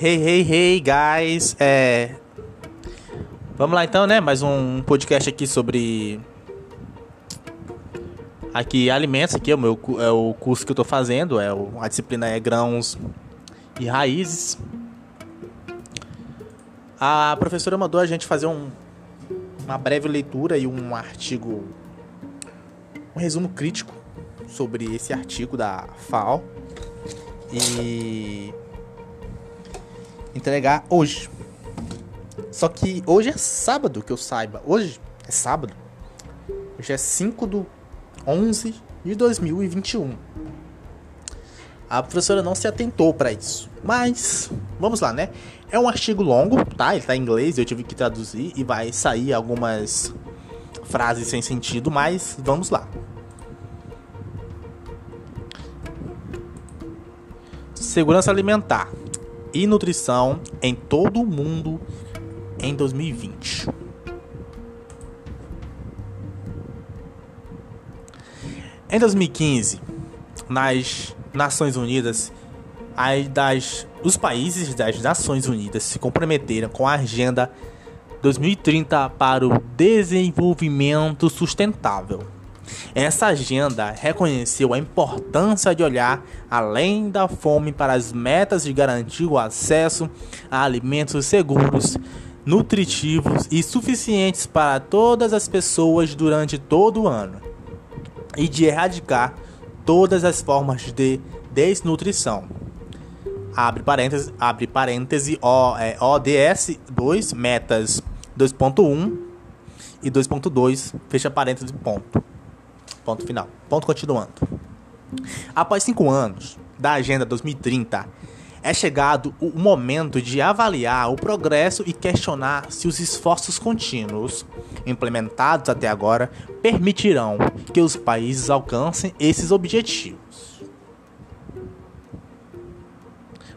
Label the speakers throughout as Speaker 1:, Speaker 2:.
Speaker 1: Hey, hey, hey, guys! É... Vamos lá então, né? Mais um podcast aqui sobre... Aqui, alimentos, aqui é o, meu, é o curso que eu tô fazendo, é o, a disciplina é grãos e raízes. A professora mandou a gente fazer um, uma breve leitura e um artigo, um resumo crítico sobre esse artigo da FAO e entregar hoje. Só que hoje é sábado, que eu saiba. Hoje é sábado. Hoje é 5 do 11 de 2021. A professora não se atentou para isso. Mas, vamos lá, né? É um artigo longo, tá? Ele tá em inglês, eu tive que traduzir e vai sair algumas frases sem sentido, mas vamos lá. Segurança alimentar e nutrição em todo o mundo em 2020. Em 2015, nas Nações Unidas, as das, os países das Nações Unidas se comprometeram com a Agenda 2030 para o Desenvolvimento Sustentável. Essa agenda reconheceu a importância de olhar além da fome para as metas de garantir o acesso a alimentos seguros, nutritivos e suficientes para todas as pessoas durante todo o ano, e de erradicar todas as formas de desnutrição. Abre parênteses, abre parêntese o, é, ODS 2, metas 2.1 e 2.2, fecha parênteses, ponto. Ponto final. Ponto continuando. Após cinco anos da Agenda 2030, é chegado o momento de avaliar o progresso e questionar se os esforços contínuos implementados até agora permitirão que os países alcancem esses objetivos.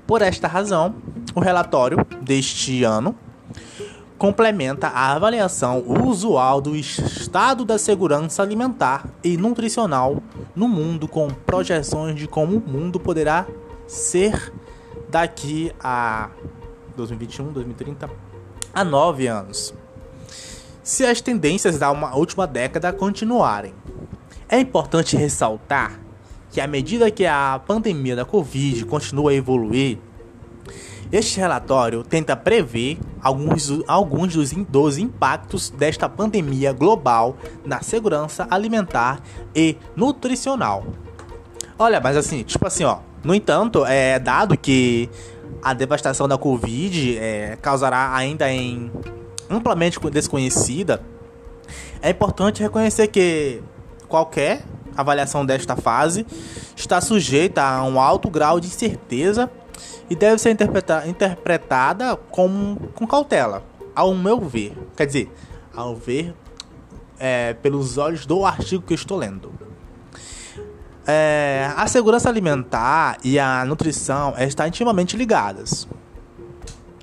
Speaker 1: Por esta razão, o relatório deste ano complementa a avaliação usual do estado da segurança alimentar e nutricional no mundo com projeções de como o mundo poderá ser daqui a 2021, 2030, a nove anos. Se as tendências da última década continuarem. É importante ressaltar que à medida que a pandemia da Covid continua a evoluir, este relatório tenta prever alguns, alguns dos, dos impactos desta pandemia global na segurança alimentar e nutricional. Olha, mas assim, tipo assim, ó. No entanto, é dado que a devastação da Covid é, causará ainda em amplamente desconhecida, é importante reconhecer que qualquer avaliação desta fase está sujeita a um alto grau de incerteza e deve ser interpreta interpretada com, com cautela, ao meu ver. Quer dizer, ao ver é, pelos olhos do artigo que eu estou lendo. É, a segurança alimentar e a nutrição estão intimamente ligadas.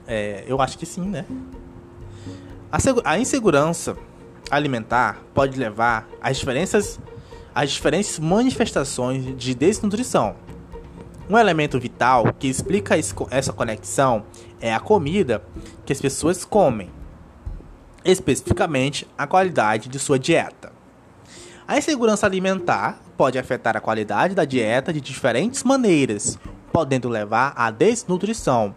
Speaker 1: É, eu acho que sim, né? A, a insegurança alimentar pode levar às diferenças, às diferentes manifestações de desnutrição um elemento vital que explica essa conexão é a comida que as pessoas comem, especificamente a qualidade de sua dieta. A insegurança alimentar pode afetar a qualidade da dieta de diferentes maneiras, podendo levar à desnutrição.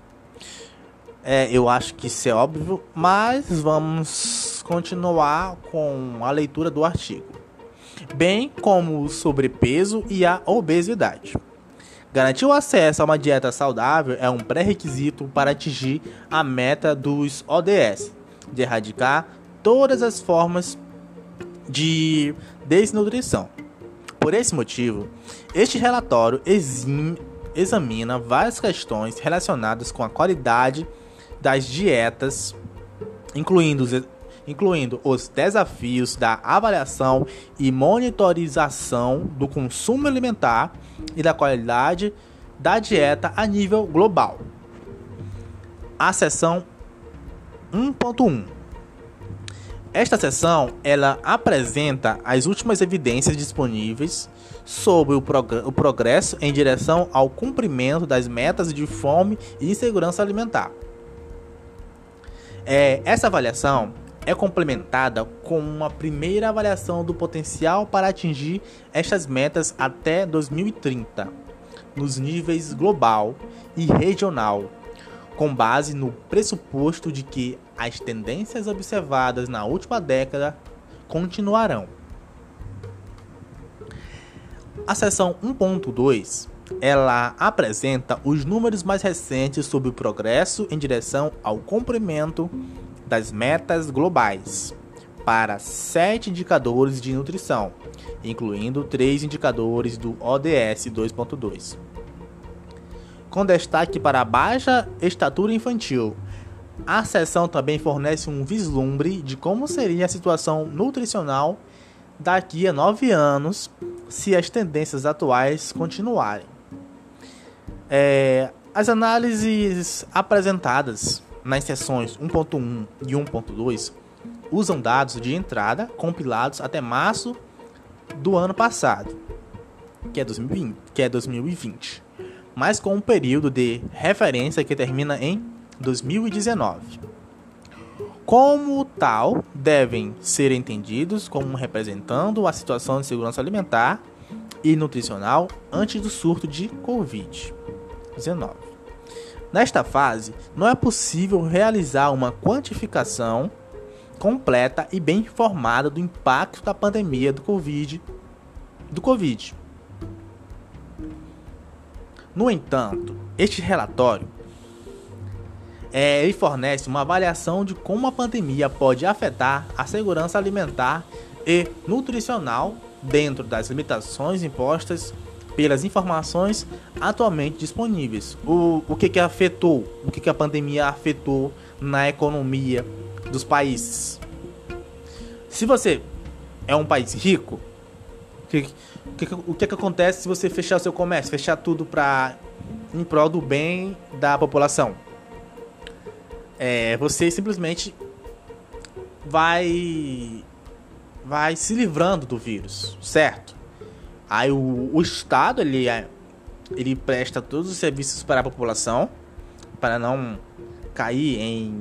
Speaker 1: É, eu acho que isso é óbvio, mas vamos continuar com a leitura do artigo, bem como o sobrepeso e a obesidade. Garantir o acesso a uma dieta saudável é um pré-requisito para atingir a meta dos ODS, de erradicar todas as formas de desnutrição. Por esse motivo, este relatório examina várias questões relacionadas com a qualidade das dietas, incluindo incluindo os desafios da avaliação e monitorização do consumo alimentar e da qualidade da dieta a nível global. A seção 1.1 Esta seção ela apresenta as últimas evidências disponíveis sobre o, prog o progresso em direção ao cumprimento das metas de fome e insegurança alimentar. É, essa avaliação é complementada com uma primeira avaliação do potencial para atingir estas metas até 2030, nos níveis global e regional, com base no pressuposto de que as tendências observadas na última década continuarão. A seção 1.2 ela apresenta os números mais recentes sobre o progresso em direção ao cumprimento das metas globais para sete indicadores de nutrição, incluindo três indicadores do ODS 2.2. Com destaque para a baixa estatura infantil, a seção também fornece um vislumbre de como seria a situação nutricional daqui a nove anos se as tendências atuais continuarem. É, as análises apresentadas nas seções 1.1 e 1.2 usam dados de entrada compilados até março do ano passado, que é 2020, que é 2020 mas com um período de referência que termina em 2019. Como tal, devem ser entendidos como representando a situação de segurança alimentar e nutricional antes do surto de Covid-19. Nesta fase, não é possível realizar uma quantificação completa e bem informada do impacto da pandemia do Covid. Do COVID. No entanto, este relatório é, ele fornece uma avaliação de como a pandemia pode afetar a segurança alimentar e nutricional dentro das limitações impostas pelas informações atualmente disponíveis. O, o que, que afetou, o que, que a pandemia afetou na economia dos países. Se você é um país rico, o que, que, o que, que acontece se você fechar o seu comércio, fechar tudo para em prol do bem da população? é, você simplesmente vai vai se livrando do vírus, certo? Aí o, o Estado ele, é, ele presta todos os serviços para a população para não cair em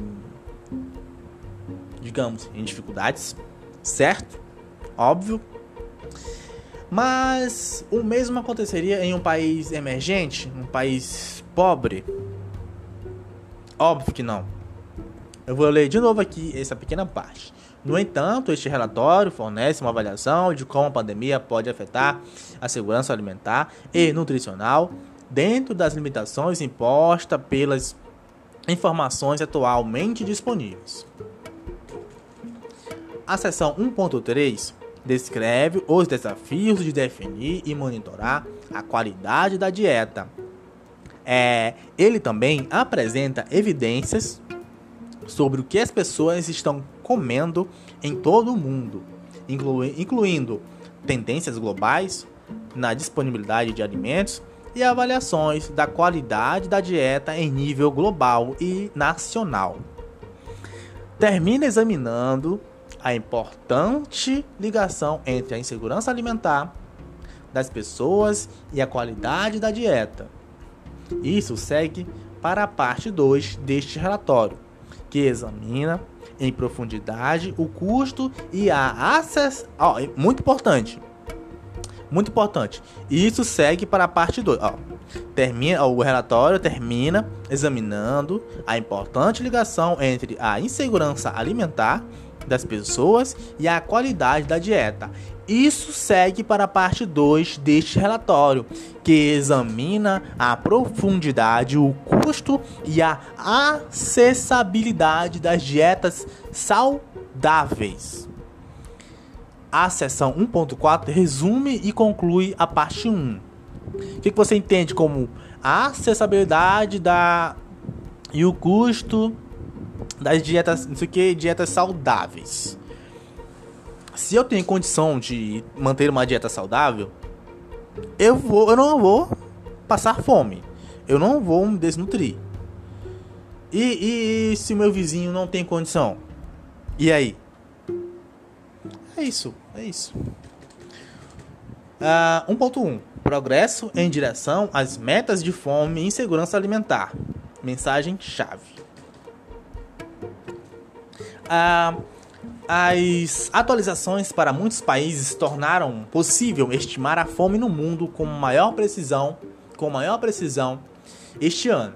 Speaker 1: digamos em dificuldades, certo? Óbvio. Mas o mesmo aconteceria em um país emergente, um país pobre? Óbvio que não. Eu vou ler de novo aqui essa pequena parte. No entanto, este relatório fornece uma avaliação de como a pandemia pode afetar a segurança alimentar e nutricional dentro das limitações impostas pelas informações atualmente disponíveis. A seção 1.3 descreve os desafios de definir e monitorar a qualidade da dieta. É, ele também apresenta evidências sobre o que as pessoas estão comendo em todo o mundo, incluindo tendências globais na disponibilidade de alimentos e avaliações da qualidade da dieta em nível global e nacional. Termina examinando a importante ligação entre a insegurança alimentar das pessoas e a qualidade da dieta. Isso segue para a parte 2 deste relatório que examina em profundidade o custo e a acesso. Oh, muito importante. Muito importante. Isso segue para a parte 2. Oh, termina, o relatório termina examinando a importante ligação entre a insegurança alimentar das pessoas e a qualidade da dieta. Isso segue para a parte 2 deste relatório, que examina a profundidade, o custo e a acessibilidade das dietas saudáveis. A seção 1.4 resume e conclui a parte 1. O que, você entende como a acessibilidade da e o custo das dietas, não sei o que, dietas saudáveis se eu tenho condição de manter uma dieta saudável, eu vou, eu não vou passar fome. Eu não vou me desnutrir. E, e, e se o meu vizinho não tem condição? E aí? É isso, é isso. Uh, 1.1 Progresso em direção às metas de fome e insegurança alimentar. Mensagem chave. Uh, as atualizações para muitos países tornaram possível estimar a fome no mundo com maior precisão, com maior precisão este ano.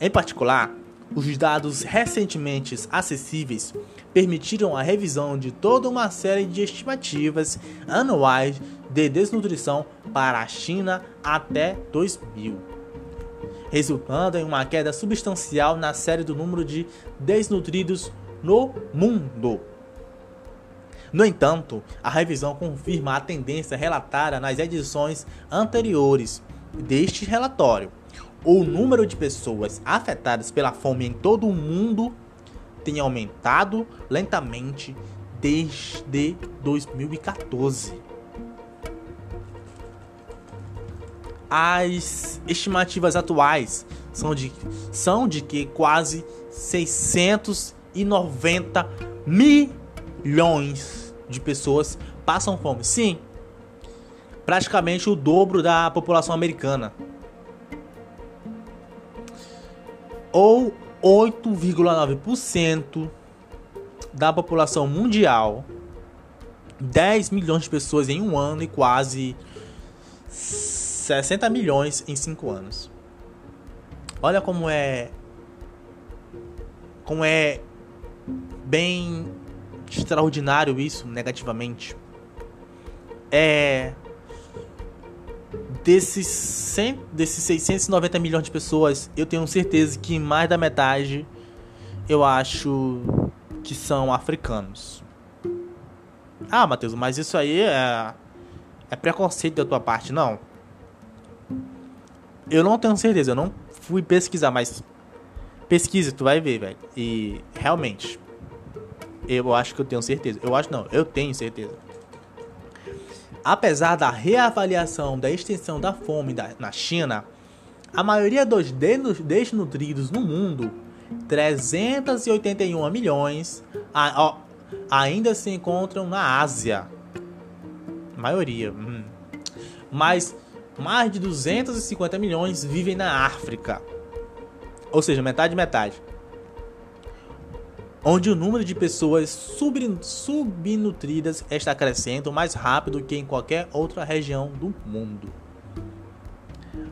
Speaker 1: Em particular, os dados recentemente acessíveis permitiram a revisão de toda uma série de estimativas anuais de desnutrição para a China até 2000, resultando em uma queda substancial na série do número de desnutridos no mundo. No entanto, a revisão confirma a tendência relatada nas edições anteriores deste relatório. O número de pessoas afetadas pela fome em todo o mundo tem aumentado lentamente desde 2014. As estimativas atuais são de, são de que quase 690 milhões de pessoas passam fome. Sim, praticamente o dobro da população americana. Ou 8,9% da população mundial. 10 milhões de pessoas em um ano e quase 60 milhões em 5 anos. Olha como é. Como é bem extraordinário isso, negativamente. É. Desses, 100, desses 690 milhões de pessoas, eu tenho certeza que mais da metade eu acho que são africanos. Ah, Matheus, mas isso aí é, é preconceito da tua parte, não. Eu não tenho certeza, eu não fui pesquisar, mas pesquisa, tu vai ver, velho. E realmente, eu acho que eu tenho certeza. Eu acho não, eu tenho certeza. Apesar da reavaliação da extensão da fome da, na China, a maioria dos desnutridos no mundo, 381 milhões, a, ó, ainda se encontram na Ásia. Maioria. Hum. Mas mais de 250 milhões vivem na África. Ou seja, metade metade onde o número de pessoas sub subnutridas está crescendo mais rápido que em qualquer outra região do mundo.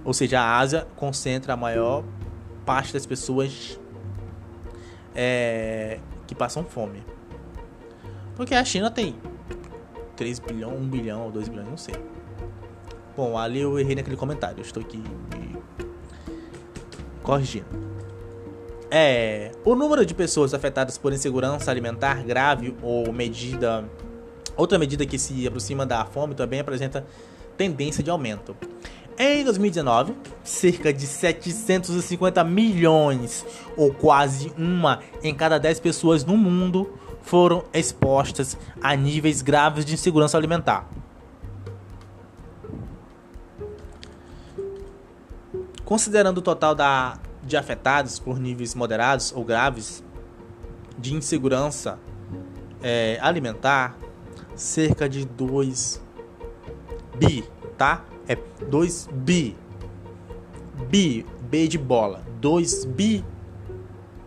Speaker 1: Ou seja, a Ásia concentra a maior parte das pessoas é, que passam fome. Porque a China tem 3 bilhões, 1 bilhão ou 2 bilhões, não sei. Bom, ali eu errei naquele comentário, estou aqui corrigindo. É, o número de pessoas afetadas por insegurança alimentar grave ou medida outra medida que se aproxima da fome também apresenta tendência de aumento. Em 2019, cerca de 750 milhões, ou quase uma em cada 10 pessoas no mundo, foram expostas a níveis graves de insegurança alimentar. Considerando o total da de afetados por níveis moderados ou graves de insegurança é, alimentar, cerca de 2 bi, tá? É 2 bi. Bi, B de bola. 2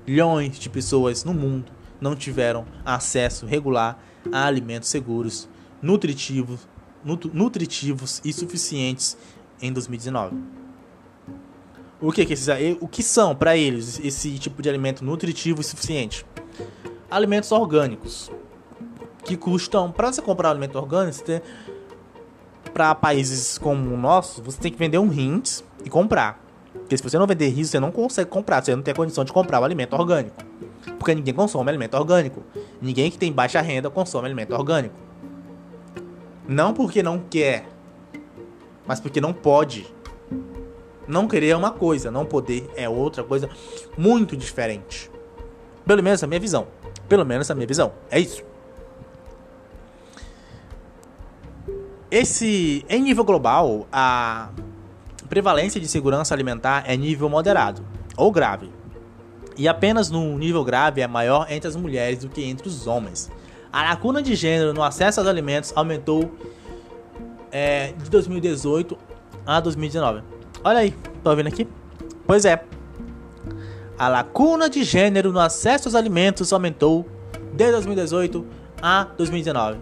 Speaker 1: bilhões de pessoas no mundo não tiveram acesso regular a alimentos seguros, nutritivos, nutritivos e suficientes em 2019. O que, que esses, o que são para eles esse tipo de alimento nutritivo e suficiente? Alimentos orgânicos que custam para você comprar um alimento orgânico, para países como o nosso, você tem que vender um rins e comprar. Porque se você não vender rins, você não consegue comprar, você não tem condição de comprar o alimento orgânico. Porque ninguém consome alimento orgânico. Ninguém que tem baixa renda consome alimento orgânico. Não porque não quer, mas porque não pode. Não querer é uma coisa, não poder é outra coisa muito diferente. Pelo menos a minha visão. Pelo menos a minha visão. É isso. Esse, em nível global, a prevalência de segurança alimentar é nível moderado ou grave. E apenas no nível grave é maior entre as mulheres do que entre os homens. A lacuna de gênero no acesso aos alimentos aumentou é, de 2018 a 2019. Olha aí, tá vendo aqui? Pois é. A lacuna de gênero no acesso aos alimentos aumentou de 2018 a 2019.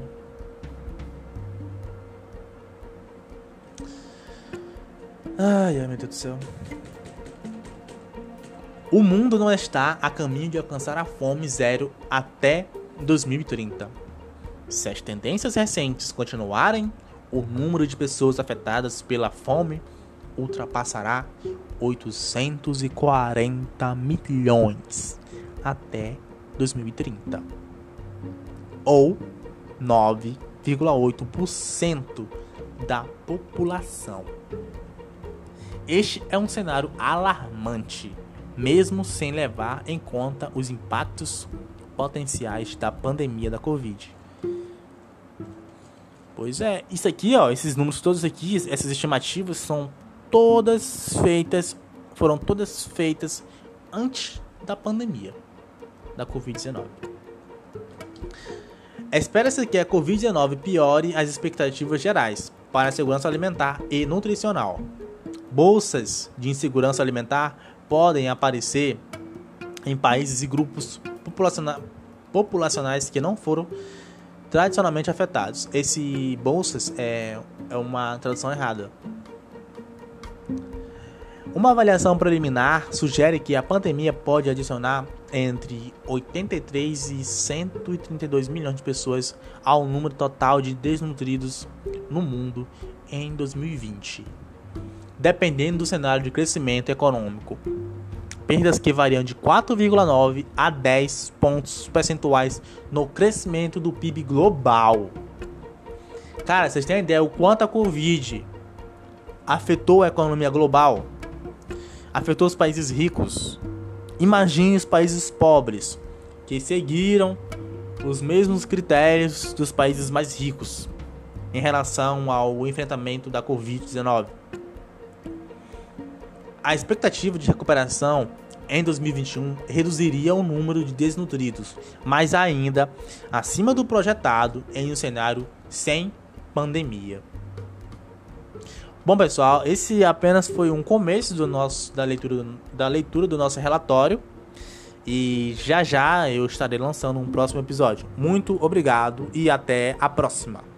Speaker 1: Ai, ai, meu Deus do céu. O mundo não está a caminho de alcançar a fome zero até 2030. Se as tendências recentes continuarem, o número de pessoas afetadas pela fome ultrapassará 840 milhões até 2030, ou 9,8% da população. Este é um cenário alarmante, mesmo sem levar em conta os impactos potenciais da pandemia da Covid. Pois é, isso aqui, ó, esses números todos aqui, essas estimativas são todas feitas, foram todas feitas antes da pandemia da Covid-19. Espera-se que a Covid-19 piore as expectativas gerais para a segurança alimentar e nutricional Bolsas de insegurança alimentar podem aparecer em países e grupos populacionais que não foram tradicionalmente afetados. Esse bolsas é, é uma tradução errada. Uma avaliação preliminar sugere que a pandemia pode adicionar entre 83 e 132 milhões de pessoas ao número total de desnutridos no mundo em 2020 dependendo do cenário de crescimento econômico. Perdas que variam de 4,9 a 10 pontos percentuais no crescimento do PIB global. Cara, vocês têm ideia o quanto a Covid afetou a economia global? Afetou os países ricos. Imagine os países pobres que seguiram os mesmos critérios dos países mais ricos em relação ao enfrentamento da Covid-19 a expectativa de recuperação em 2021 reduziria o número de desnutridos, mas ainda acima do projetado em um cenário sem pandemia. Bom pessoal, esse apenas foi um começo do nosso, da, leitura, da leitura do nosso relatório e já já eu estarei lançando um próximo episódio. Muito obrigado e até a próxima!